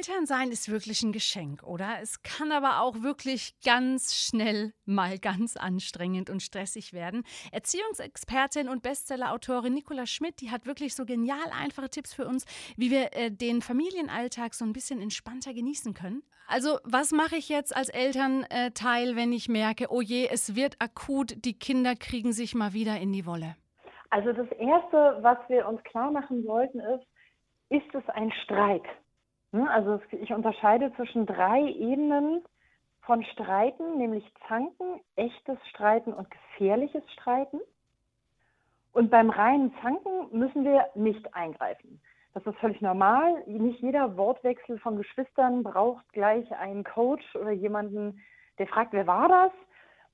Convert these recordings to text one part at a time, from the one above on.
Elternsein ist wirklich ein Geschenk, oder? Es kann aber auch wirklich ganz schnell mal ganz anstrengend und stressig werden. Erziehungsexpertin und Bestsellerautorin Nicola Schmidt, die hat wirklich so genial einfache Tipps für uns, wie wir äh, den Familienalltag so ein bisschen entspannter genießen können. Also, was mache ich jetzt als Elternteil, wenn ich merke, oh je, es wird akut, die Kinder kriegen sich mal wieder in die Wolle? Also, das Erste, was wir uns klar machen sollten, ist, ist es ein Streit? Hm, also ich unterscheide zwischen drei Ebenen von Streiten, nämlich Zanken, echtes Streiten und gefährliches Streiten. Und beim reinen Zanken müssen wir nicht eingreifen. Das ist völlig normal. Nicht jeder Wortwechsel von Geschwistern braucht gleich einen Coach oder jemanden, der fragt, wer war das,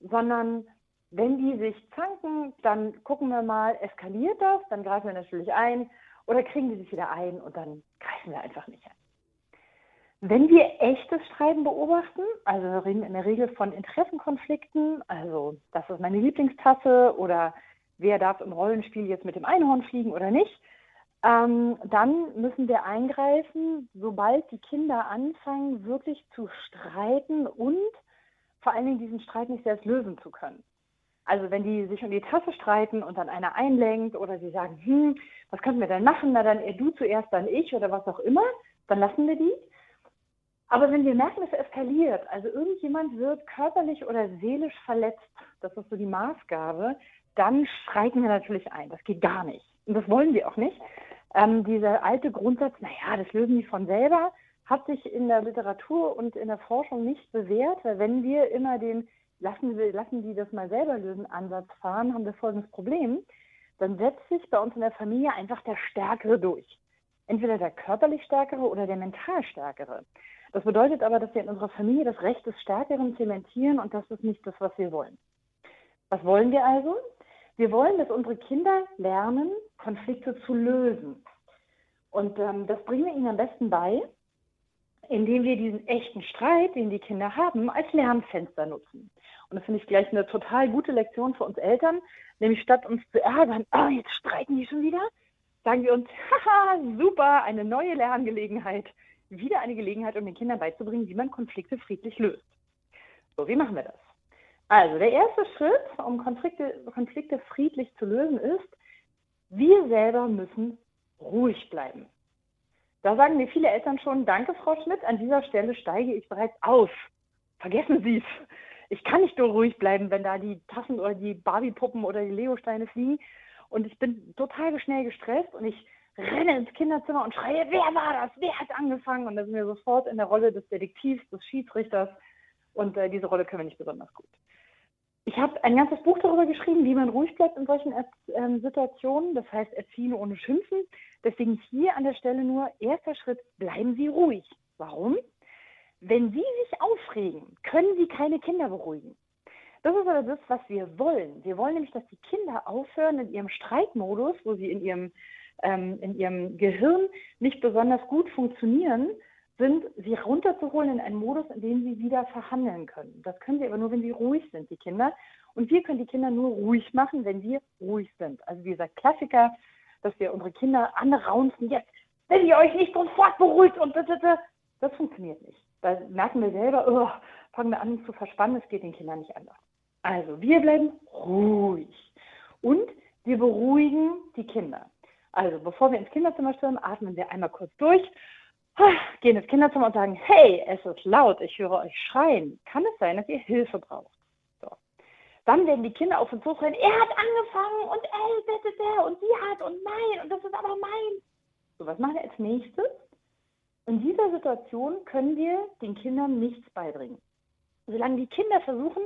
sondern wenn die sich zanken, dann gucken wir mal, eskaliert das, dann greifen wir natürlich ein oder kriegen die sich wieder ein und dann greifen wir einfach nicht ein. Wenn wir echtes Streiten beobachten, also wir reden in der Regel von Interessenkonflikten, also das ist meine Lieblingstasse oder wer darf im Rollenspiel jetzt mit dem Einhorn fliegen oder nicht, ähm, dann müssen wir eingreifen, sobald die Kinder anfangen, wirklich zu streiten und vor allen Dingen diesen Streit nicht selbst lösen zu können. Also wenn die sich um die Tasse streiten und dann einer einlenkt oder sie sagen, hm, was können wir denn machen? Na dann du zuerst, dann ich oder was auch immer, dann lassen wir die. Aber wenn wir merken, es eskaliert, also irgendjemand wird körperlich oder seelisch verletzt, das ist so die Maßgabe, dann schreiten wir natürlich ein. Das geht gar nicht. Und das wollen wir auch nicht. Ähm, dieser alte Grundsatz, naja, das lösen die von selber, hat sich in der Literatur und in der Forschung nicht bewährt, weil wenn wir immer den lassen, wir, lassen die das mal selber lösen Ansatz fahren, haben wir folgendes Problem. Dann setzt sich bei uns in der Familie einfach der Stärkere durch. Entweder der körperlich Stärkere oder der mental Stärkere. Das bedeutet aber, dass wir in unserer Familie das Recht des Stärkeren zementieren und das ist nicht das, was wir wollen. Was wollen wir also? Wir wollen, dass unsere Kinder lernen, Konflikte zu lösen. Und ähm, das bringen wir ihnen am besten bei, indem wir diesen echten Streit, den die Kinder haben, als Lernfenster nutzen. Und das finde ich gleich eine total gute Lektion für uns Eltern, nämlich statt uns zu ärgern, oh, jetzt streiten die schon wieder, sagen wir uns, haha, super, eine neue Lerngelegenheit wieder eine Gelegenheit, um den Kindern beizubringen, wie man Konflikte friedlich löst. So, wie machen wir das? Also, der erste Schritt, um Konflikte, Konflikte friedlich zu lösen, ist, wir selber müssen ruhig bleiben. Da sagen mir viele Eltern schon, danke Frau Schmidt, an dieser Stelle steige ich bereits aus. Vergessen Sie es. Ich kann nicht nur ruhig bleiben, wenn da die Tassen oder die Barbie-Puppen oder die Lego-Steine fliegen. Und ich bin total schnell gestresst und ich renne ins Kinderzimmer und schreie, wer war das? Wer hat angefangen? Und da sind wir sofort in der Rolle des Detektivs, des Schiedsrichters. Und äh, diese Rolle können wir nicht besonders gut. Ich habe ein ganzes Buch darüber geschrieben, wie man ruhig bleibt in solchen äh, Situationen. Das heißt, erziehen ohne Schimpfen. Deswegen hier an der Stelle nur erster Schritt, bleiben Sie ruhig. Warum? Wenn Sie sich aufregen, können Sie keine Kinder beruhigen. Das ist aber das, was wir wollen. Wir wollen nämlich, dass die Kinder aufhören in ihrem Streitmodus, wo sie in ihrem ähm, in ihrem Gehirn nicht besonders gut funktionieren, sind, sie runterzuholen in einen Modus, in dem sie wieder verhandeln können. Das können sie aber nur, wenn sie ruhig sind, die Kinder. Und wir können die Kinder nur ruhig machen, wenn wir ruhig sind. Also dieser Klassiker, dass wir unsere Kinder anraunzen, jetzt, wenn ihr euch nicht sofort beruhigt und das, das, das funktioniert nicht. Da merken wir selber, oh, fangen wir an zu verspannen, es geht den Kindern nicht anders. Also wir bleiben ruhig und wir beruhigen die Kinder. Also bevor wir ins Kinderzimmer stürmen, atmen wir einmal kurz durch, gehen ins Kinderzimmer und sagen, hey, es ist laut, ich höre euch schreien. Kann es sein, dass ihr Hilfe braucht? So. Dann werden die Kinder auf uns zuschreien, er hat angefangen und ey, bitte der und sie hat und nein und das ist aber mein. So, was machen wir als nächstes? In dieser Situation können wir den Kindern nichts beibringen. Solange die Kinder versuchen,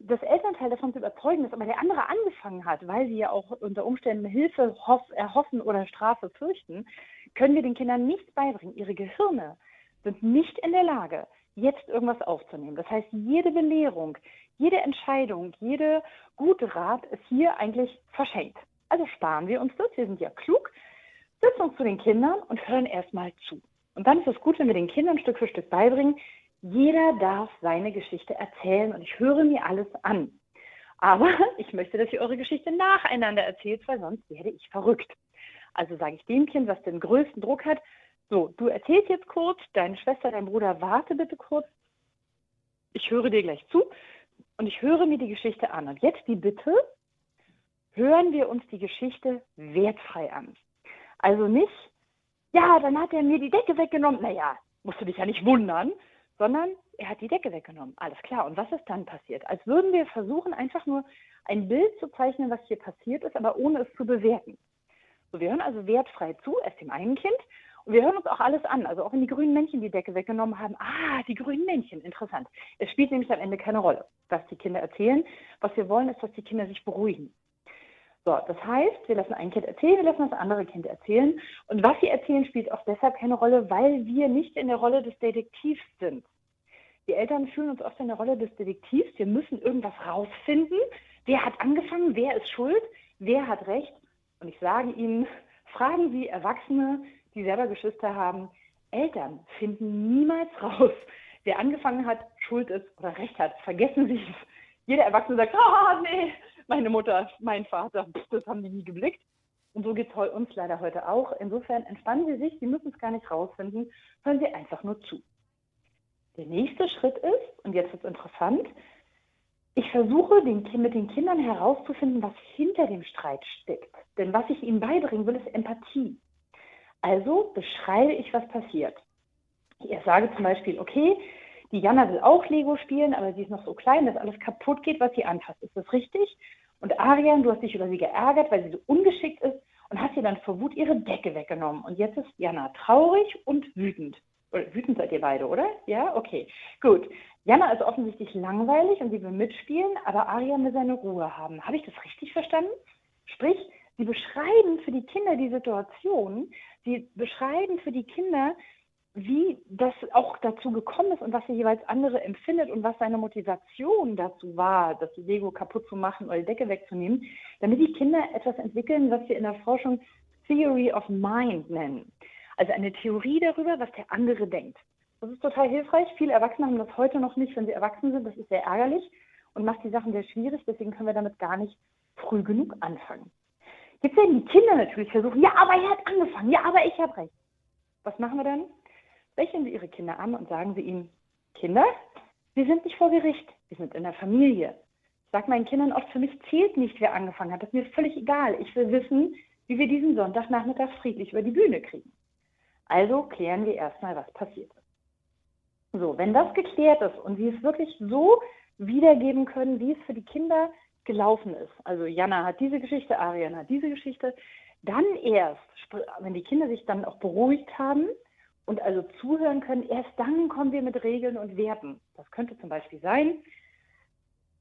das Elternteil davon zu überzeugen, dass aber der andere angefangen hat, weil sie ja auch unter Umständen Hilfe erhoffen oder Strafe fürchten, können wir den Kindern nichts beibringen. Ihre Gehirne sind nicht in der Lage, jetzt irgendwas aufzunehmen. Das heißt, jede Belehrung, jede Entscheidung, jede gute Rat ist hier eigentlich verschenkt. Also sparen wir uns das, wir sind ja klug, setzen uns zu den Kindern und hören erstmal zu. Und dann ist es gut, wenn wir den Kindern Stück für Stück beibringen, jeder darf seine Geschichte erzählen und ich höre mir alles an. Aber ich möchte, dass ihr eure Geschichte nacheinander erzählt, weil sonst werde ich verrückt. Also sage ich dem Kind, was den größten Druck hat, So, du erzählst jetzt kurz, deine Schwester, dein Bruder, warte bitte kurz. Ich höre dir gleich zu und ich höre mir die Geschichte an. Und jetzt die Bitte, hören wir uns die Geschichte wertfrei an. Also nicht, ja, dann hat er mir die Decke weggenommen. Naja, musst du dich ja nicht wundern, sondern er hat die Decke weggenommen. Alles klar. Und was ist dann passiert? Als würden wir versuchen, einfach nur ein Bild zu zeichnen, was hier passiert ist, aber ohne es zu bewerten. So, wir hören also wertfrei zu, erst dem einen Kind. Und wir hören uns auch alles an. Also auch wenn die grünen Männchen die Decke weggenommen haben. Ah, die grünen Männchen, interessant. Es spielt nämlich am Ende keine Rolle, was die Kinder erzählen. Was wir wollen, ist, dass die Kinder sich beruhigen. So, das heißt, wir lassen ein Kind erzählen, wir lassen das andere Kind erzählen. Und was sie erzählen, spielt auch deshalb keine Rolle, weil wir nicht in der Rolle des Detektivs sind. Die Eltern fühlen uns oft in der Rolle des Detektivs. Wir müssen irgendwas rausfinden. Wer hat angefangen? Wer ist schuld? Wer hat recht? Und ich sage Ihnen, fragen Sie Erwachsene, die selber Geschwister haben. Eltern finden niemals raus, wer angefangen hat, schuld ist oder recht hat. Vergessen Sie es. Jeder Erwachsene sagt, oh, nee, meine Mutter, mein Vater, das haben die nie geblickt. Und so geht es uns leider heute auch. Insofern entspannen Sie sich, Sie müssen es gar nicht rausfinden, hören Sie einfach nur zu. Der nächste Schritt ist, und jetzt wird es interessant, ich versuche den, mit den Kindern herauszufinden, was hinter dem Streit steckt. Denn was ich ihnen beibringen will, ist Empathie. Also beschreibe ich, was passiert. Ich sage zum Beispiel, okay, die Jana will auch Lego spielen, aber sie ist noch so klein, dass alles kaputt geht, was sie anfasst. Ist das richtig? Und Arian, du hast dich über sie geärgert, weil sie so ungeschickt ist und hast ihr dann vor Wut ihre Decke weggenommen. Und jetzt ist Jana traurig und wütend. Wütend seid ihr beide, oder? Ja, okay. Gut. Jana ist offensichtlich langweilig und sie will mitspielen, aber Arian will seine Ruhe haben. Habe ich das richtig verstanden? Sprich, sie beschreiben für die Kinder die Situation, sie beschreiben für die Kinder, wie das auch dazu gekommen ist und was der jeweils andere empfindet und was seine Motivation dazu war, das Lego kaputt zu machen oder die Decke wegzunehmen, damit die Kinder etwas entwickeln, was wir in der Forschung Theory of Mind nennen. Also eine Theorie darüber, was der andere denkt. Das ist total hilfreich. Viele Erwachsene haben das heute noch nicht, wenn sie erwachsen sind. Das ist sehr ärgerlich und macht die Sachen sehr schwierig. Deswegen können wir damit gar nicht früh genug anfangen. Jetzt werden die Kinder natürlich versuchen, ja, aber er hat angefangen, ja, aber ich habe recht. Was machen wir dann? Lächeln Sie Ihre Kinder an und sagen Sie ihnen, Kinder, wir sind nicht vor Gericht, wir sind in der Familie. Ich sage meinen Kindern oft, für mich zählt nicht, wer angefangen hat. Das ist mir völlig egal. Ich will wissen, wie wir diesen Sonntagnachmittag friedlich über die Bühne kriegen. Also klären wir erstmal, was passiert ist. So, wenn das geklärt ist und wir es wirklich so wiedergeben können, wie es für die Kinder gelaufen ist. Also Jana hat diese Geschichte, Ariane hat diese Geschichte. Dann erst, wenn die Kinder sich dann auch beruhigt haben, und also zuhören können, erst dann kommen wir mit Regeln und Werten. Das könnte zum Beispiel sein,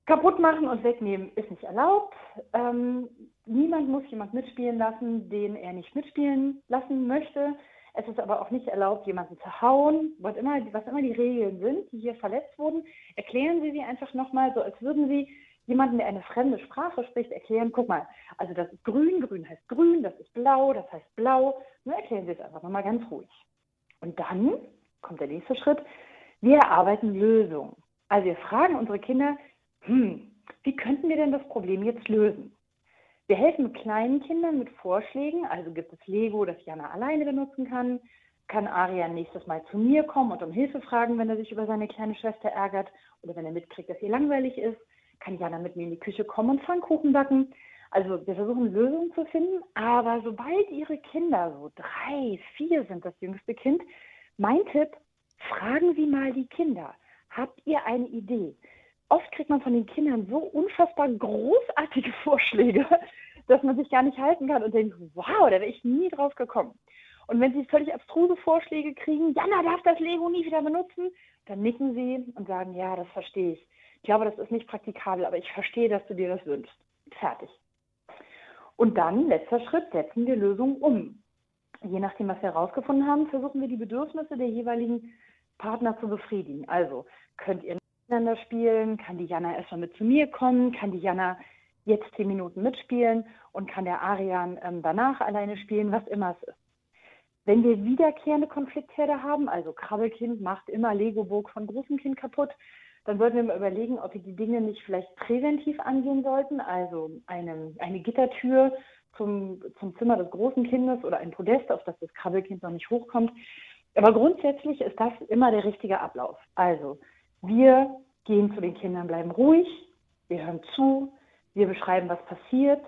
kaputt machen und wegnehmen ist nicht erlaubt. Ähm, niemand muss jemand mitspielen lassen, den er nicht mitspielen lassen möchte. Es ist aber auch nicht erlaubt, jemanden zu hauen, was immer, was immer die Regeln sind, die hier verletzt wurden. Erklären Sie sie einfach nochmal, so als würden Sie jemanden, der eine fremde Sprache spricht, erklären, guck mal, also das ist grün, grün heißt grün, das ist blau, das heißt blau. Nur erklären Sie es einfach nochmal ganz ruhig. Und dann kommt der nächste Schritt. Wir erarbeiten Lösungen. Also wir fragen unsere Kinder, hm, wie könnten wir denn das Problem jetzt lösen? Wir helfen kleinen Kindern mit Vorschlägen. Also gibt es Lego, das Jana alleine benutzen kann. Kann Arian nächstes Mal zu mir kommen und um Hilfe fragen, wenn er sich über seine kleine Schwester ärgert oder wenn er mitkriegt, dass ihr langweilig ist? Kann Jana mit mir in die Küche kommen und Pfannkuchen backen? Also wir versuchen Lösungen zu finden, aber sobald Ihre Kinder so drei, vier sind, das jüngste Kind, mein Tipp, fragen Sie mal die Kinder, habt ihr eine Idee? Oft kriegt man von den Kindern so unfassbar großartige Vorschläge, dass man sich gar nicht halten kann und denkt, wow, da wäre ich nie drauf gekommen. Und wenn Sie völlig abstruse Vorschläge kriegen, Jana darf das Lego nie wieder benutzen, dann nicken Sie und sagen, ja, das verstehe ich. Ich glaube, das ist nicht praktikabel, aber ich verstehe, dass du dir das wünschst. Fertig. Und dann, letzter Schritt, setzen wir Lösungen um. Je nachdem, was wir herausgefunden haben, versuchen wir die Bedürfnisse der jeweiligen Partner zu befriedigen. Also, könnt ihr miteinander spielen? Kann die Jana erstmal mit zu mir kommen? Kann die Jana jetzt zehn Minuten mitspielen? Und kann der Arian ähm, danach alleine spielen? Was immer es ist. Wenn wir wiederkehrende Konfliktherde haben, also Krabbelkind macht immer Lego-Burg von großem Kind kaputt, dann sollten wir mal überlegen, ob wir die Dinge nicht vielleicht präventiv angehen sollten, also eine, eine Gittertür zum, zum Zimmer des großen Kindes oder ein Podest, auf das das Krabbelkind noch nicht hochkommt. Aber grundsätzlich ist das immer der richtige Ablauf. Also, wir gehen zu den Kindern, bleiben ruhig, wir hören zu, wir beschreiben, was passiert,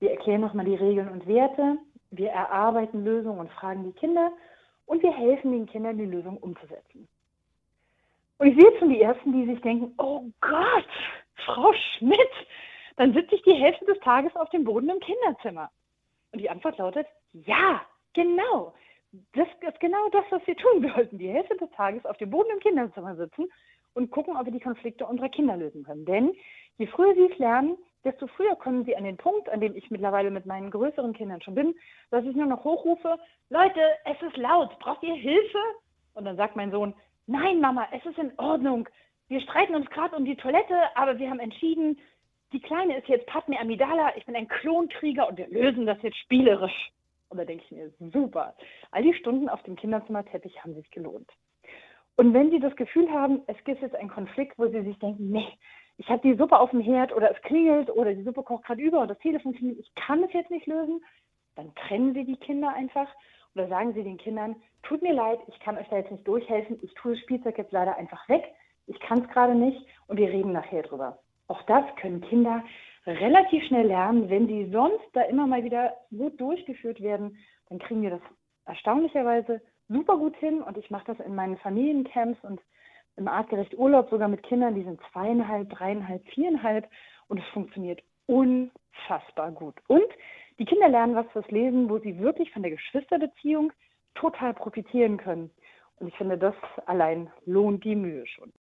wir erklären nochmal die Regeln und Werte, wir erarbeiten Lösungen und fragen die Kinder und wir helfen den Kindern, die Lösung umzusetzen. Und ich sehe jetzt schon die Ersten, die sich denken, oh Gott, Frau Schmidt, dann sitze ich die Hälfte des Tages auf dem Boden im Kinderzimmer. Und die Antwort lautet, ja, genau. Das ist genau das, was wir tun sollten. Die Hälfte des Tages auf dem Boden im Kinderzimmer sitzen und gucken, ob wir die Konflikte unserer Kinder lösen können. Denn je früher sie es lernen, desto früher kommen sie an den Punkt, an dem ich mittlerweile mit meinen größeren Kindern schon bin, dass ich nur noch hochrufe, Leute, es ist laut, braucht ihr Hilfe? Und dann sagt mein Sohn, nein, Mama, es ist in Ordnung. Wir streiten uns gerade um die Toilette, aber wir haben entschieden, die Kleine ist jetzt Padme Amidala, ich bin ein Klonkrieger und wir lösen das jetzt spielerisch. Und da denke ich mir, super. All die Stunden auf dem Kinderzimmerteppich haben sich gelohnt. Und wenn Sie das Gefühl haben, es gibt jetzt einen Konflikt, wo Sie sich denken, nee, ich habe die Suppe auf dem Herd oder es klingelt oder die Suppe kocht gerade über oder das Telefon klingelt, ich kann es jetzt nicht lösen, dann trennen Sie die Kinder einfach oder sagen Sie den Kindern, tut mir leid, ich kann euch da jetzt nicht durchhelfen, ich tue das Spielzeug jetzt leider einfach weg, ich kann es gerade nicht und wir reden nachher drüber. Auch das können Kinder relativ schnell lernen. Wenn sie sonst da immer mal wieder gut durchgeführt werden, dann kriegen wir das erstaunlicherweise super gut hin und ich mache das in meinen Familiencamps und im artgerecht Urlaub sogar mit Kindern, die sind zweieinhalb, dreieinhalb, viereinhalb und es funktioniert unfassbar gut. Und die Kinder lernen was fürs Lesen, wo sie wirklich von der Geschwisterbeziehung total profitieren können. Und ich finde, das allein lohnt die Mühe schon.